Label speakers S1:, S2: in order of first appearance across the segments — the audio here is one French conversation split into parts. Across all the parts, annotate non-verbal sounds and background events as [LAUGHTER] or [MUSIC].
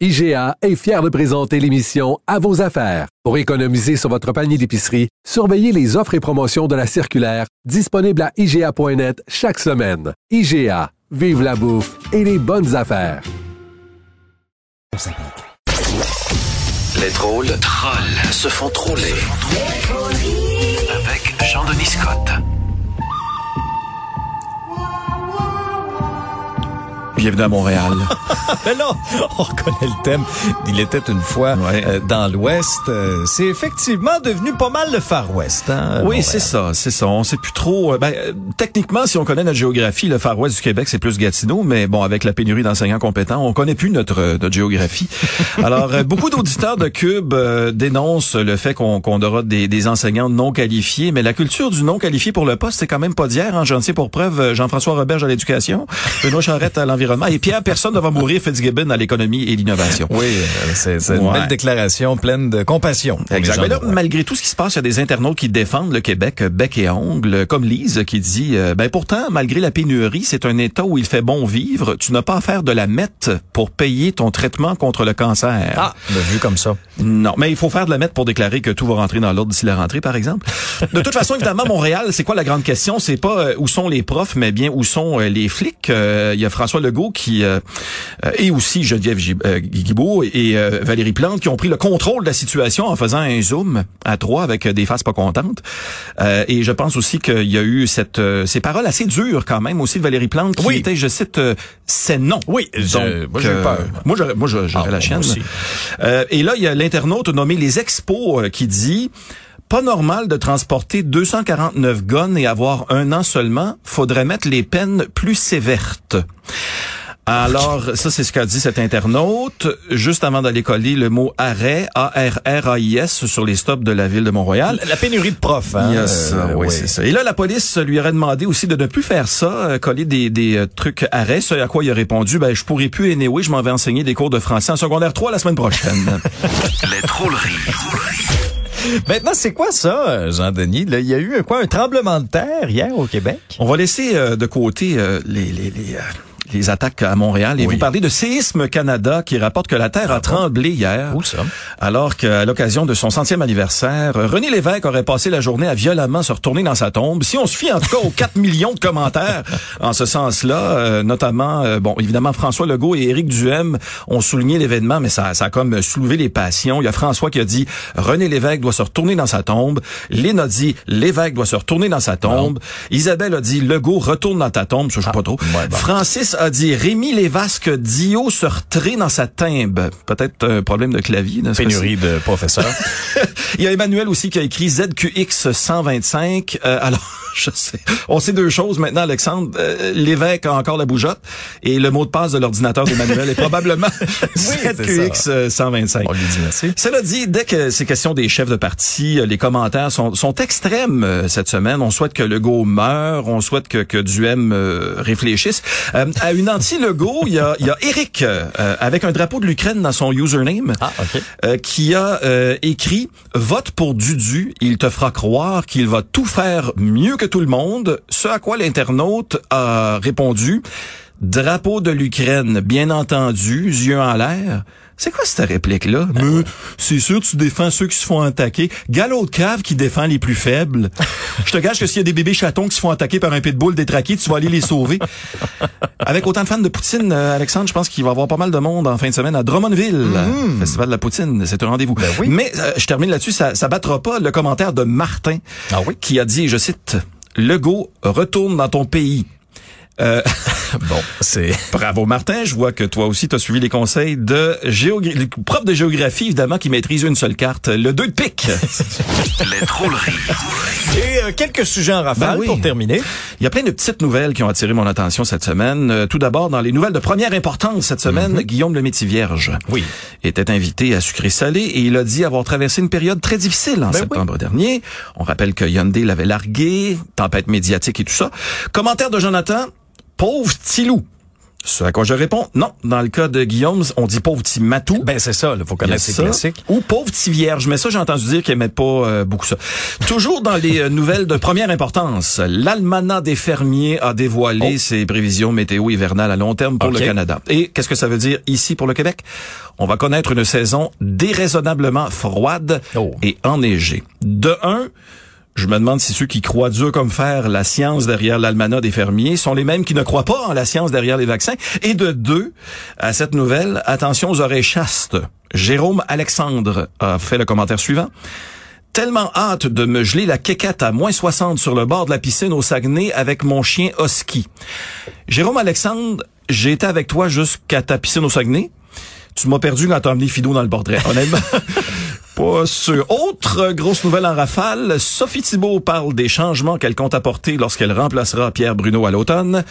S1: IGA est fier de présenter l'émission À vos affaires. Pour économiser sur votre panier d'épicerie, surveillez les offres et promotions de la circulaire disponible à IGA.net chaque semaine. IGA, vive la bouffe et les bonnes affaires.
S2: Les drôles trolls se font troller. Avec Jean-Denis Scott.
S3: Bienvenue à Montréal. [LAUGHS]
S4: Mais là, on reconnaît le thème. Il était une fois
S3: Ouais.
S4: euh, dans l'Ouest. Euh, c'est effectivement devenu pas mal le Far West. Hein,
S3: Oui, c'est ça, c'est ça. On sait plus trop. euh, Ben, techniquement, si on connaît notre géographie, le Far West du Québec, c'est plus Gatineau, mais bon, avec la pénurie d'enseignants compétents, on connaît plus notre, notre géographie. [LAUGHS] Alors, beaucoup d'auditeurs de Cube dénoncent le fait qu'on qu'on aura des, des enseignants non qualifiés, mais la culture du non qualifié pour le poste, c'est quand même pas d'hier. Hein. J'en tiens pour preuve Jean-François Roberge à l'éducation, Benoît Charrette à l'environnement et Pierre Personne ne va mourir Fitzgibbon à l'économie et l'innovation.
S4: Oui, euh, c'est une belle déclaration pleine de compassion.
S3: Exact. Mais là, malgré tout ce qui se passe, il y a des internautes qui défendent le Québec euh, bec et ongle, comme Lise qui dit euh, ben pourtant, malgré la pénurie, c'est un État où il fait bon vivre. Tu n'as pas à faire de la mette pour payer ton traitement contre le cancer.
S4: Ah, vu comme ça.
S3: Non, mais il faut faire de la mette pour déclarer que tout va rentrer dans l'ordre d'ici la rentrée, par exemple. De toute façon, évidemment, Montréal, c'est quoi la grande question? C'est pas euh, où sont les profs, mais bien où sont euh, les flics? Il y a François Legault qui euh, et aussi Geneviève euh, Guibault et euh, Valérie Plante qui ont pris le contrôle de la situation en faisant un zoom à trois avec euh, des faces pas contentes. Euh, et je pense aussi qu'il y a eu cette euh, ces paroles assez dures quand même aussi de Valérie Plante qui
S4: Oui.
S3: était, je cite, euh, c'est non.
S4: Oui, je- moi, j'ai peur.
S3: Moi, j'aurais, moi, j'aurais
S4: Ah,
S3: la chienne.
S4: aussi.
S3: Euh, et là, il y a l'internaute nommé Les Expos qui dit pas normal de transporter 249 guns et avoir un an seulement. Faudrait mettre les peines plus sévères. Alors, ça, c'est ce qu'a dit cet internaute. Juste avant d'aller coller le mot arrêt, A-R-R-A-I-S, sur les stops de la ville de Montréal.
S4: La pénurie de profs, hein.
S3: Il y a ça,
S4: euh,
S3: oui,
S4: oui.
S3: c'est ça. Et là, la police lui aurait demandé aussi de ne plus faire ça, euh, coller des, des euh, trucs arrêts. Ce à quoi il a répondu, ben, je pourrais plus anyway, je m'en vais enseigner des cours de français en secondaire 3 la semaine prochaine. [LAUGHS]
S2: Les. [LAUGHS]
S4: Maintenant, c'est quoi ça, Jean-Denis? Il y a eu quoi, un tremblement de terre hier au Québec?
S3: On va laisser euh, de côté euh, les, euh, les attaques à Montréal et
S4: Oui.
S3: vous parler de Séisme Canada qui rapporte que la Terre a tremblé hier.
S4: Où ça?
S3: Alors qu'à l'occasion de son centième anniversaire, René Lévesque aurait passé la journée à violemment se retourner dans sa tombe. Si on se fie en tout cas aux 4 [LAUGHS] millions de commentaires en ce sens-là, euh, notamment, euh, bon, évidemment, François Legault et Éric Duhem ont souligné l'événement, mais ça, ça a comme soulevé les passions. Il y a François qui a dit René Lévesque doit se retourner dans sa tombe. Lynn a dit Lévesque doit se retourner dans sa tombe. Isabelle a dit Legault retourne dans ta tombe. Ça, je sais pas trop.
S4: ouais.
S3: Francis a dit Rémi Lévesque Dio se retrait dans sa timbe. Peut-être un problème de clavier. n'est-ce pas?
S4: Pénurie de professeurs. [LAUGHS]
S3: Il y a Emmanuel aussi qui a écrit ZQX 125. Euh, alors, [LAUGHS] je sais. On sait deux choses maintenant, Alexandre. Euh, L'évêque a encore la bougeotte et le mot de passe de l'ordinateur d'Emmanuel est probablement [LAUGHS]
S4: c'est
S3: ZQX euh, 125.
S4: On lui dit merci.
S3: Cela dit, dès que c'est question des chefs de parti, euh, les commentaires sont, sont extrêmes cette semaine. On souhaite que Legault meure, on souhaite que, que Duhem euh, réfléchisse. Euh, à une anti-Legault, il y a, il y a Eric avec un drapeau de l'Ukraine dans son username
S4: Ah,
S3: qui a écrit Vote pour Dudu, il te fera croire qu'il va tout faire mieux que tout le monde. Ce à quoi l'internaute a répondu Drapeau de l'Ukraine, bien entendu, yeux en l'air. C'est quoi cette réplique-là? Mais c'est sûr, tu défends ceux qui se font attaquer. Galop de cave qui défend les plus faibles. Je te gage que s'il y a des bébés chatons qui se font attaquer par un pitbull détraqué, tu vas aller les sauver. Avec autant de fans de Poutine, euh, Alexandre, je pense qu'il va y avoir pas mal de monde en fin de semaine à Drummondville. Festival de la Poutine, c'est un rendez-vous.
S4: oui.
S3: Mais euh, je termine là-dessus, ça, ça battra pas le commentaire de Martin
S4: Ah oui?
S3: qui a dit, je cite, Legault, retourne dans ton pays. Euh, [LAUGHS] [LAUGHS]
S4: Bon, c'est... [LAUGHS]
S3: Bravo Martin, je vois que toi aussi tu as suivi les conseils de géographie, le prof de géographie évidemment qui maîtrise une seule carte, le 2 de pique. [LAUGHS]
S2: Les drôleries.
S4: Et euh, quelques sujets en rafale
S3: Ben oui.
S4: pour terminer.
S3: Il y a plein de petites nouvelles qui ont attiré mon attention cette semaine. Euh, tout d'abord, dans les nouvelles de première importance cette semaine, Guillaume le vierge
S4: Oui.
S3: était invité à sucré salé et il a dit avoir traversé une période très difficile en
S4: Ben
S3: septembre dernier. On rappelle que Hyundai l'avait largué, tempête médiatique et tout ça. Commentaire de Jonathan, pauvre petit loup. Ce à quoi je réponds, non. Dans le cas de Guillaume, on dit pauvre petit matou.
S4: Ben c'est ça, il faut connaître ces
S3: ça.
S4: classiques.
S3: Ou pauvre petit vierge. Mais ça, j'ai entendu dire qu'ils n'aimaient pas euh, beaucoup ça. Toujours dans les euh, nouvelles de première importance, l'Almanach des fermiers a dévoilé
S4: Oh.
S3: ses prévisions météo hivernales à long terme pour le Canada. Et qu'est-ce que ça veut dire ici pour le Québec? On va connaître une saison déraisonnablement froide
S4: Oh.
S3: et enneigée. De un, je me demande si ceux qui croient dur comme fer la science derrière l'almanach des fermiers sont les mêmes qui ne croient pas en la science derrière les vaccins. Et de deux, à cette nouvelle, attention aux oreilles chastes. Jérôme Alexandre a fait le commentaire suivant. Tellement hâte de me geler la quéquette à moins 60 sur le bord de la piscine au Saguenay avec mon chien Husky. Jérôme Alexandre, j'ai été avec toi jusqu'à ta piscine au Saguenay. Tu m'as perdu quand t'as emmené Fido dans le portrait. Honnêtement. [LAUGHS] Pas sûr. Autre grosse nouvelle en rafale, Sophie Thibault parle des changements qu'elle compte apporter lorsqu'elle remplacera Pierre Bruno à l'automne.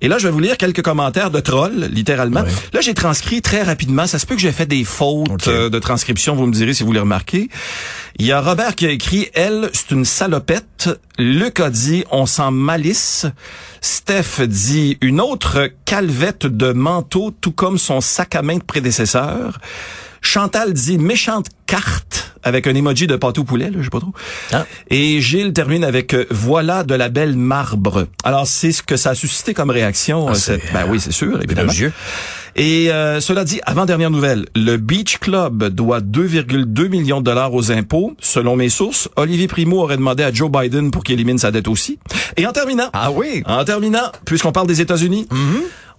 S3: Et là, je vais vous lire quelques commentaires de trolls, littéralement.
S4: Oui.
S3: Là, j'ai transcrit très rapidement. Ça se peut que j'ai fait des fautes euh, de transcription, vous me direz si vous les remarquez. Il y a Robert qui a écrit « Elle, c'est une salopette ». Luc a dit « On sent malice ». Steph dit « Une autre calvette de manteau, tout comme son sac à main de prédécesseur ». Chantal dit « Méchante carte » avec un emoji de pâteau poulet, là, je sais pas trop.
S4: Ah.
S3: Et Gilles termine avec euh, Voilà de la belle marbre ». Alors, c'est ce que ça a suscité comme réaction.
S4: Ah,
S3: euh, cette- Ben oui, c'est sûr, évidemment. Et euh, cela dit, avant-dernière nouvelle, le Beach Club doit 2,2 millions de dollars aux impôts. Selon mes sources, Olivier Primo aurait demandé à Joe Biden pour qu'il élimine sa dette aussi. Et en terminant,
S4: Ah oui.
S3: en terminant, puisqu'on parle des États-Unis,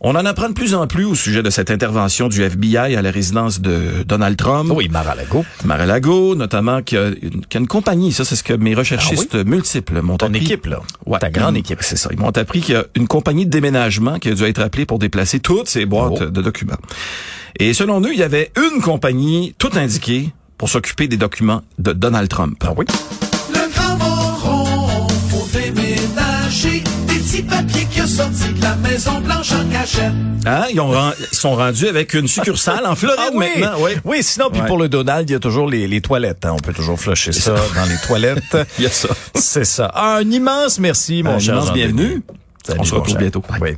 S3: on en apprend de plus en plus au sujet de cette intervention du FBI à la résidence de Donald Trump.
S4: Oui, Mar-a-Lago.
S3: Mar-a-Lago, notamment, qu'il y, a une, compagnie, ça c'est ce que mes recherchistes multiples m'ont
S4: Ton
S3: appris.
S4: équipe, là.
S3: Ouais.
S4: Ta grande équipe.
S3: C'est ça. Ils m'ont appris qu'il y a une compagnie de déménagement qui a dû être appelée pour déplacer toutes ces boîtes
S4: Oh.
S3: de documents. Et selon eux, il y avait une compagnie tout indiquée pour s'occuper des documents de Donald Trump.
S4: Ah oui?
S5: Le grand moron, faut déménager des petits papiers sorti de la Maison Blanche en cachette.
S3: Hein? Ils, ont ils sont rendus avec une succursale en Floride [LAUGHS]
S4: Ah oui.
S3: maintenant. Oui.
S4: Oui, sinon, puis
S3: Ouais.
S4: pour le Donald, il y a toujours les, les toilettes. hein. On peut toujours flusher ça dans les toilettes. [LAUGHS]
S3: Il y a ça.
S4: C'est ça. Un immense merci, mon
S3: Un
S4: cher
S3: immense bienvenue.
S4: Salut,
S3: On se retrouve bientôt.
S4: Oui.